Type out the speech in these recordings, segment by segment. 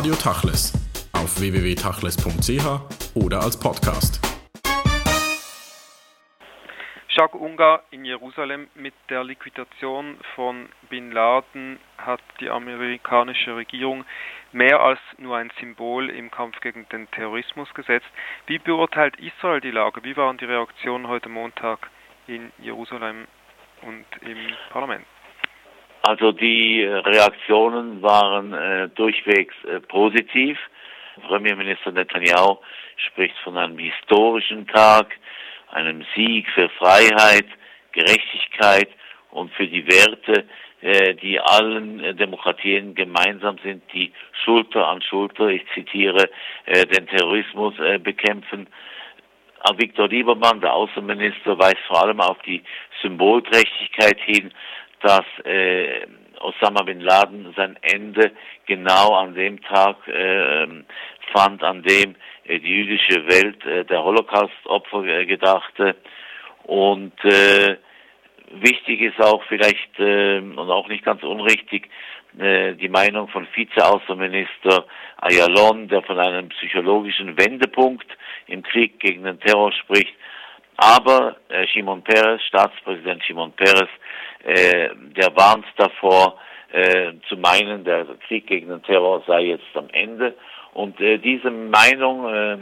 Radio Tachles auf www.tachles.ch oder als Podcast. Jacques Ungar in Jerusalem mit der Liquidation von Bin Laden hat die amerikanische Regierung mehr als nur ein Symbol im Kampf gegen den Terrorismus gesetzt. Wie beurteilt Israel die Lage? Wie waren die Reaktionen heute Montag in Jerusalem und im Parlament? Also die Reaktionen waren äh, durchwegs äh, positiv. Premierminister Netanyahu spricht von einem historischen Tag, einem Sieg für Freiheit, Gerechtigkeit und für die Werte, äh, die allen äh, Demokratien gemeinsam sind, die Schulter an Schulter, ich zitiere, äh, den Terrorismus äh, bekämpfen. Viktor Liebermann, der Außenminister, weist vor allem auf die Symbolträchtigkeit hin, dass äh, Osama bin Laden sein Ende genau an dem Tag äh, fand, an dem äh, die jüdische Welt äh, der Holocaust-Opfer äh, gedachte. Und äh, wichtig ist auch vielleicht äh, und auch nicht ganz unrichtig äh, die Meinung von Vizeaußenminister Ayalon, der von einem psychologischen Wendepunkt im Krieg gegen den Terror spricht. Aber äh, Shimon Peres, Staatspräsident Shimon Peres, äh, der warnt davor, äh, zu meinen, der Krieg gegen den Terror sei jetzt am Ende. Und äh, diese Meinung äh,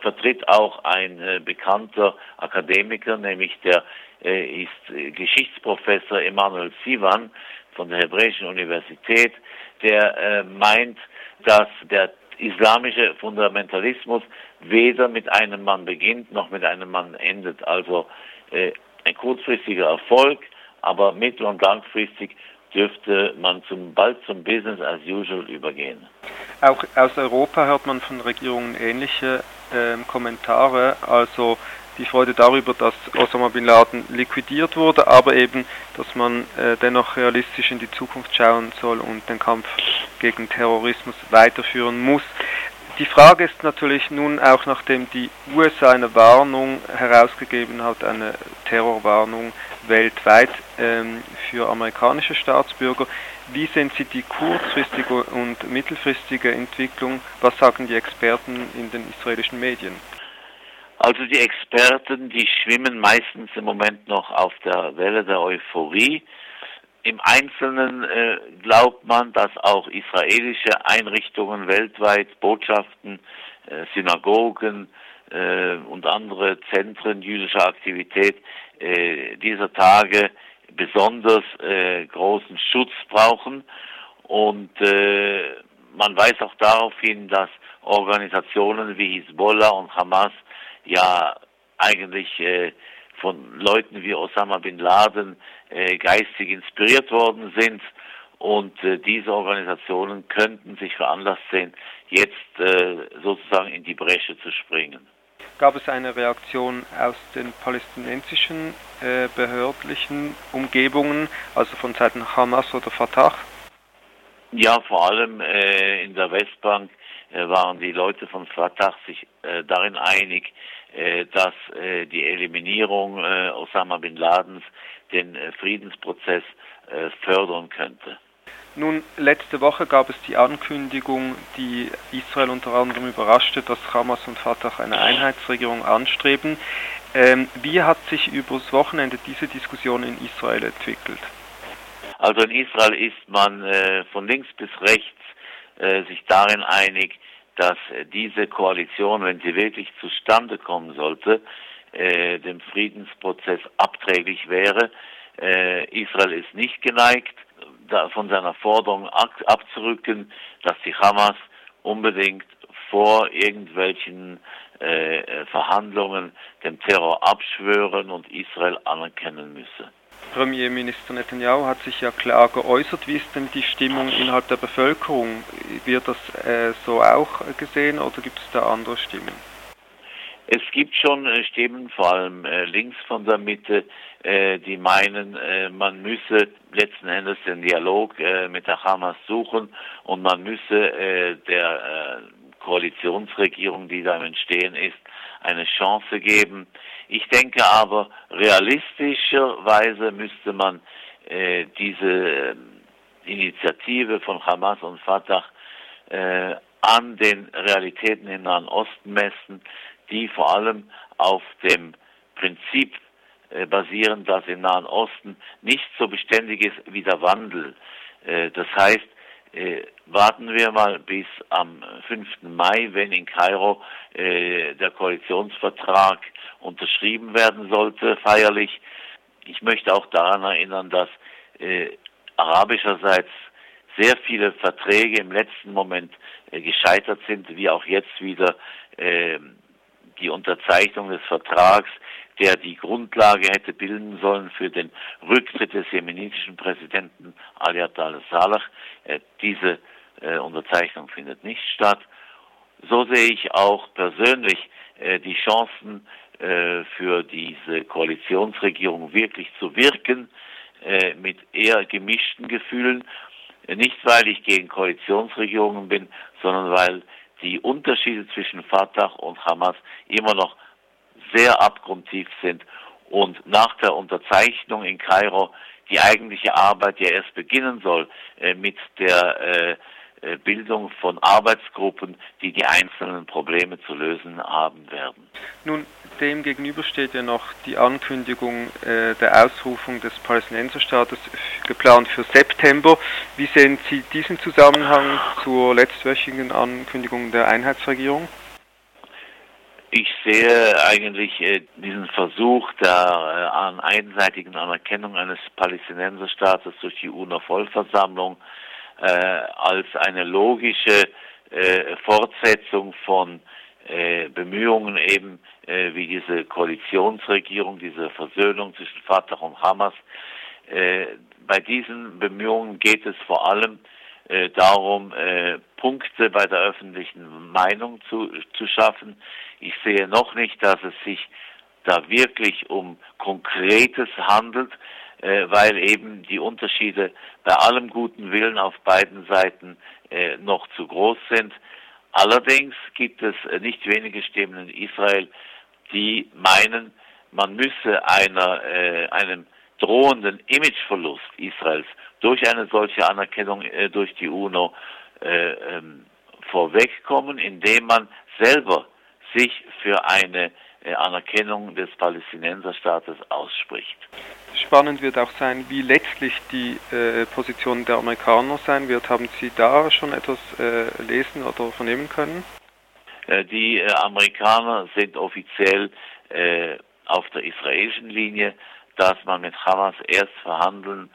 vertritt auch ein äh, bekannter Akademiker, nämlich der äh, ist äh, Geschichtsprofessor Emanuel Sivan von der Hebräischen Universität, der äh, meint, dass der islamische Fundamentalismus weder mit einem Mann beginnt noch mit einem Mann endet. Also äh, ein kurzfristiger Erfolg, aber mittel- und langfristig dürfte man zum, bald zum Business as usual übergehen. Auch aus Europa hört man von Regierungen ähnliche äh, Kommentare, also die Freude darüber, dass Osama bin Laden liquidiert wurde, aber eben, dass man äh, dennoch realistisch in die Zukunft schauen soll und den Kampf gegen Terrorismus weiterführen muss. Die Frage ist natürlich nun auch, nachdem die USA eine Warnung herausgegeben hat, eine Terrorwarnung weltweit ähm, für amerikanische Staatsbürger, wie sehen Sie die kurzfristige und mittelfristige Entwicklung? Was sagen die Experten in den israelischen Medien? Also die Experten, die schwimmen meistens im Moment noch auf der Welle der Euphorie. Im Einzelnen äh, glaubt man, dass auch israelische Einrichtungen weltweit, Botschaften, äh, Synagogen äh, und andere Zentren jüdischer Aktivität äh, dieser Tage besonders äh, großen Schutz brauchen. Und äh, man weist auch darauf hin, dass Organisationen wie Hisbollah und Hamas ja eigentlich von Leuten wie Osama bin Laden äh, geistig inspiriert worden sind. Und äh, diese Organisationen könnten sich veranlasst sehen, jetzt äh, sozusagen in die Bresche zu springen. Gab es eine Reaktion aus den palästinensischen äh, behördlichen Umgebungen, also von Seiten Hamas oder Fatah? Ja, vor allem äh, in der Westbank äh, waren die Leute von Fatah sich darin einig, dass äh, die Eliminierung äh, Osama bin Ladens den äh, Friedensprozess äh, fördern könnte. Nun, letzte Woche gab es die Ankündigung, die Israel unter anderem überraschte, dass Hamas und Fatah eine Einheitsregierung anstreben. Ähm, wie hat sich übers Wochenende diese Diskussion in Israel entwickelt? Also in Israel ist man äh, von links bis rechts äh, sich darin einig, dass äh, diese Koalition, wenn sie wirklich zustande kommen sollte, äh, dem Friedensprozess abträglich wäre. Äh, Israel ist nicht geneigt, da von seiner Forderung abzurücken, dass die Hamas unbedingt vor irgendwelchen äh, Verhandlungen dem Terror abschwören und Israel anerkennen müsse. Premierminister Netanyahu hat sich ja klar geäußert. Wie ist denn die Stimmung innerhalb der Bevölkerung? Wird das äh, so auch gesehen oder gibt es da andere Stimmen? Es gibt schon äh, Stimmen, vor allem äh, links von der Mitte, äh, die meinen, man müsse letzten Endes den Dialog mit der Hamas suchen und man müsse der Koalitionsregierung, die da im Entstehen ist, eine Chance geben. Ich denke aber, realistischerweise müsste man äh, diese äh, Initiative von Hamas und Fatah äh, an den Realitäten im Nahen Osten messen, die vor allem auf dem Prinzip äh, basieren, dass im Nahen Osten nicht so beständig ist wie der Wandel. Äh, das heißt, äh, warten wir mal bis am 5. Mai, wenn in Kairo äh, der Koalitionsvertrag unterschrieben werden sollte, feierlich. Ich möchte auch daran erinnern, dass äh, arabischerseits sehr viele Verträge im letzten Moment äh, gescheitert sind, wie auch jetzt wieder ähm, die Unterzeichnung des Vertrags, der die Grundlage hätte bilden sollen für den Rücktritt des jemenitischen Präsidenten Ali al-Saleh. Äh, diese äh, Unterzeichnung findet nicht statt. So sehe ich auch persönlich äh, die Chancen für diese Koalitionsregierung wirklich zu wirken, mit eher gemischten Gefühlen. Nicht, weil ich gegen Koalitionsregierungen bin, sondern weil die Unterschiede zwischen Fatah und Hamas immer noch sehr abgrundtief sind und nach der Unterzeichnung in Kairo die eigentliche Arbeit ja erst beginnen soll äh, mit der äh, äh, Bildung von Arbeitsgruppen, die die einzelnen Probleme zu lösen haben werden. Nun, dem gegenüber steht ja noch die Ankündigung äh, der Ausrufung des Palästinenserstaates geplant für September. Wie sehen Sie diesen Zusammenhang zur letztwöchigen Ankündigung der Einheitsregierung? Ich sehe eigentlich äh, diesen Versuch der äh, an einseitigen Anerkennung eines Palästinenserstaates durch die UNO-Vollversammlung äh, als eine logische äh, Fortsetzung von äh, Bemühungen eben äh, wie diese Koalitionsregierung, diese Versöhnung zwischen Fatah und Hamas. Äh, bei diesen Bemühungen geht es vor allem äh, darum, äh, Punkte bei der öffentlichen Meinung zu, zu schaffen. Ich sehe noch nicht, dass es sich da wirklich um Konkretes handelt, äh, weil eben die Unterschiede bei allem guten Willen auf beiden Seiten äh, noch zu groß sind. Allerdings gibt es äh, nicht wenige Stimmen in Israel, die meinen, man müsse einer, äh, einem drohenden Imageverlust Israels durch eine solche Anerkennung äh, durch die UNO äh, ähm, vorwegkommen, indem man selber sich für eine äh, Anerkennung des Palästinenserstaates ausspricht. Spannend wird auch sein, wie letztlich die äh, Position der Amerikaner sein wird. Haben Sie da schon etwas äh, lesen oder vernehmen können? Äh, die Amerikaner sind offiziell auf der israelischen Linie, dass man mit Hamas erst verhandeln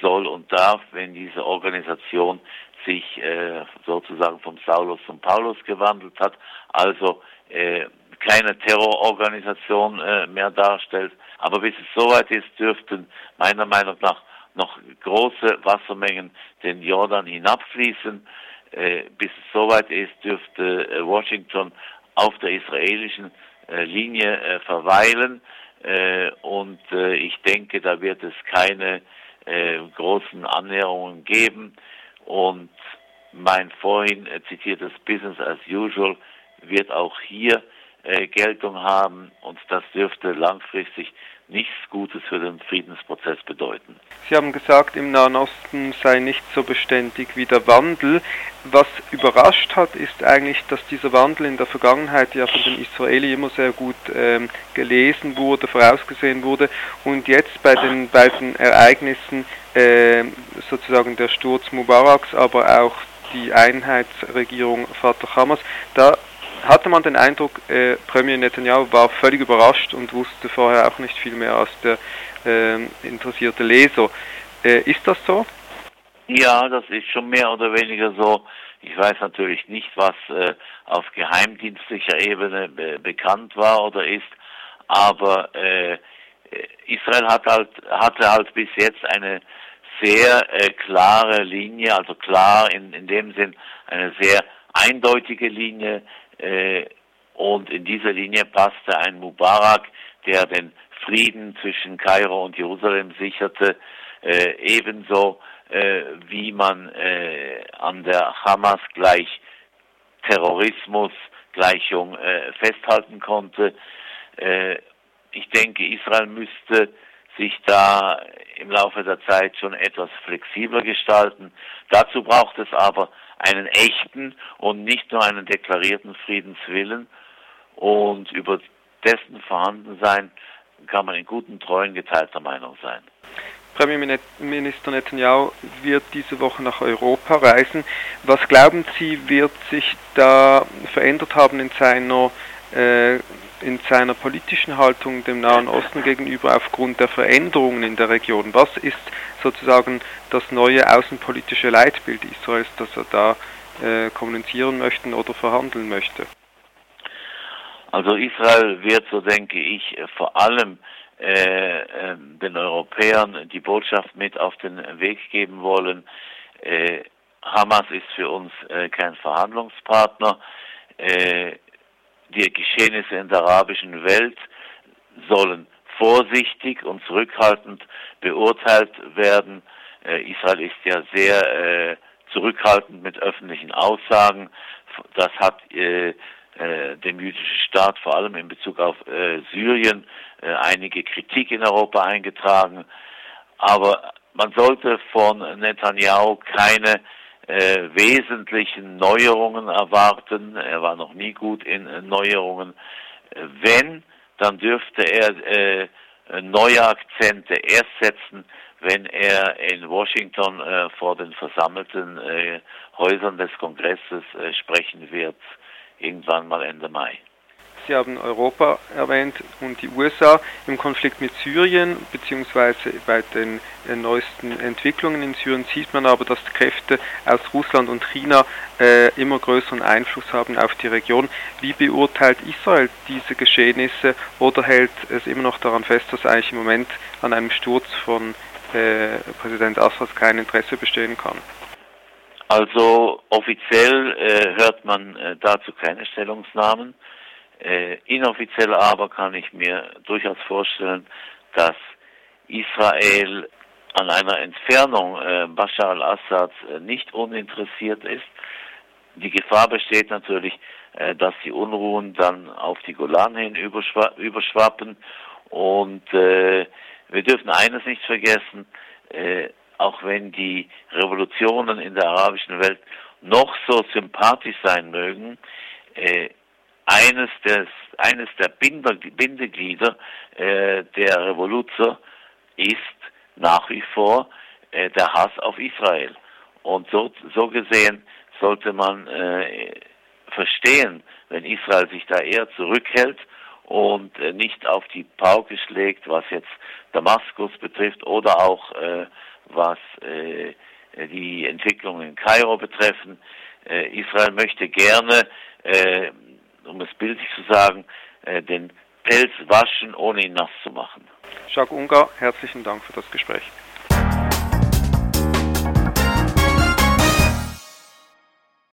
soll und darf, wenn diese Organisation sich äh, sozusagen vom Saulus zum Paulus gewandelt hat, also äh, keine Terrororganisation äh, mehr darstellt. Aber bis es soweit ist, dürften meiner Meinung nach noch große Wassermengen den Jordan hinabfließen. Äh, bis es soweit ist, dürfte äh, Washington auf der israelischen äh, Linie äh, verweilen. Äh, und äh, ich denke, da wird es keine äh, großen Annäherungen geben. Und mein vorhin zitiertes Business as usual wird auch hier Geltung haben und das dürfte langfristig nichts Gutes für den Friedensprozess bedeuten. Sie haben gesagt, im Nahen Osten sei nicht so beständig wie der Wandel. Was überrascht hat, ist eigentlich, dass dieser Wandel in der Vergangenheit ja von den Israelis immer sehr gut ähm, gelesen wurde, vorausgesehen wurde und jetzt bei den beiden Ereignissen äh, sozusagen der Sturz Mubaraks, aber auch die Einheitsregierung Fatah Hamas, da hatte man den Eindruck, äh, Premier Netanyahu war völlig überrascht und wusste vorher auch nicht viel mehr als der äh, interessierte Leser. Äh, ist das so? Ja, das ist schon mehr oder weniger so. Ich weiß natürlich nicht, was äh, auf geheimdienstlicher Ebene be bekannt war oder ist, aber äh, Israel hat halt, hatte halt bis jetzt eine sehr äh, klare Linie, also klar in, in dem Sinn eine sehr eindeutige Linie, äh, und in dieser Linie passte ein Mubarak, der den Frieden zwischen Kairo und Jerusalem sicherte, äh, ebenso äh, wie man äh, an der Hamas gleich Terrorismus Gleichung äh, festhalten konnte. Äh, ich denke, Israel müsste sich da im Laufe der Zeit schon etwas flexibler gestalten. Dazu braucht es aber einen echten und nicht nur einen deklarierten Friedenswillen und über dessen Vorhandensein kann man in guten Treuen geteilter Meinung sein. Premierminister Netanyahu wird diese Woche nach Europa reisen. Was glauben Sie, wird sich da verändert haben in seiner äh, in seiner politischen Haltung dem Nahen Osten gegenüber aufgrund der Veränderungen in der Region? Was ist sozusagen das neue außenpolitische Leitbild Israels, das er da äh, kommunizieren möchte oder verhandeln möchte? Also Israel wird, so denke ich, vor allem äh, äh, den Europäern die Botschaft mit auf den Weg geben wollen. Äh, Hamas ist für uns äh, kein Verhandlungspartner. Äh, die Geschehnisse in der arabischen Welt sollen vorsichtig und zurückhaltend beurteilt werden. Äh, Israel ist ja sehr äh, zurückhaltend mit öffentlichen Aussagen. Das hat äh, dem jüdischen Staat vor allem in Bezug auf Syrien einige Kritik in Europa eingetragen. Aber man sollte von Netanyahu keine äh, wesentlichen Neuerungen erwarten. Er war noch nie gut in äh, Neuerungen. Wenn, dann dürfte er äh, neue Akzente erst setzen, wenn er in Washington äh, vor den versammelten äh, Häusern des Kongresses äh, sprechen wird, irgendwann mal Ende Mai. Sie haben Europa erwähnt und die USA im Konflikt mit Syrien, beziehungsweise bei den äh, neuesten Entwicklungen in Syrien sieht man aber, dass Kräfte aus Russland und China äh, immer größeren Einfluss haben auf die Region. Wie beurteilt Israel diese Geschehnisse oder hält es immer noch daran fest, dass eigentlich im Moment an einem Sturz von äh, Präsident Assad kein Interesse bestehen kann? Also offiziell äh, hört man äh, dazu keine Stellungsnahmen. Äh, inoffiziell aber kann ich mir durchaus vorstellen, dass Israel an einer Entfernung äh, Bashar al-Assads äh, nicht uninteressiert ist. Die Gefahr besteht natürlich, äh, dass die Unruhen dann auf die Golan hin überschwa überschwappen. Und äh, wir dürfen eines nicht vergessen, äh, auch wenn die Revolutionen in der arabischen Welt noch so sympathisch sein mögen, äh, eines, des, eines der Binder, Bindeglieder äh, der Revoluzer ist nach wie vor äh, der Hass auf Israel. Und so, so gesehen sollte man äh, verstehen, wenn Israel sich da eher zurückhält und äh, nicht auf die Pauke schlägt, was jetzt Damaskus betrifft oder auch äh, was äh, die Entwicklungen in Kairo betreffen. Israel möchte gerne um es bildlich zu sagen, äh, den Pelz waschen, ohne ihn nass zu machen. Jacques Ungar, herzlichen Dank für das Gespräch.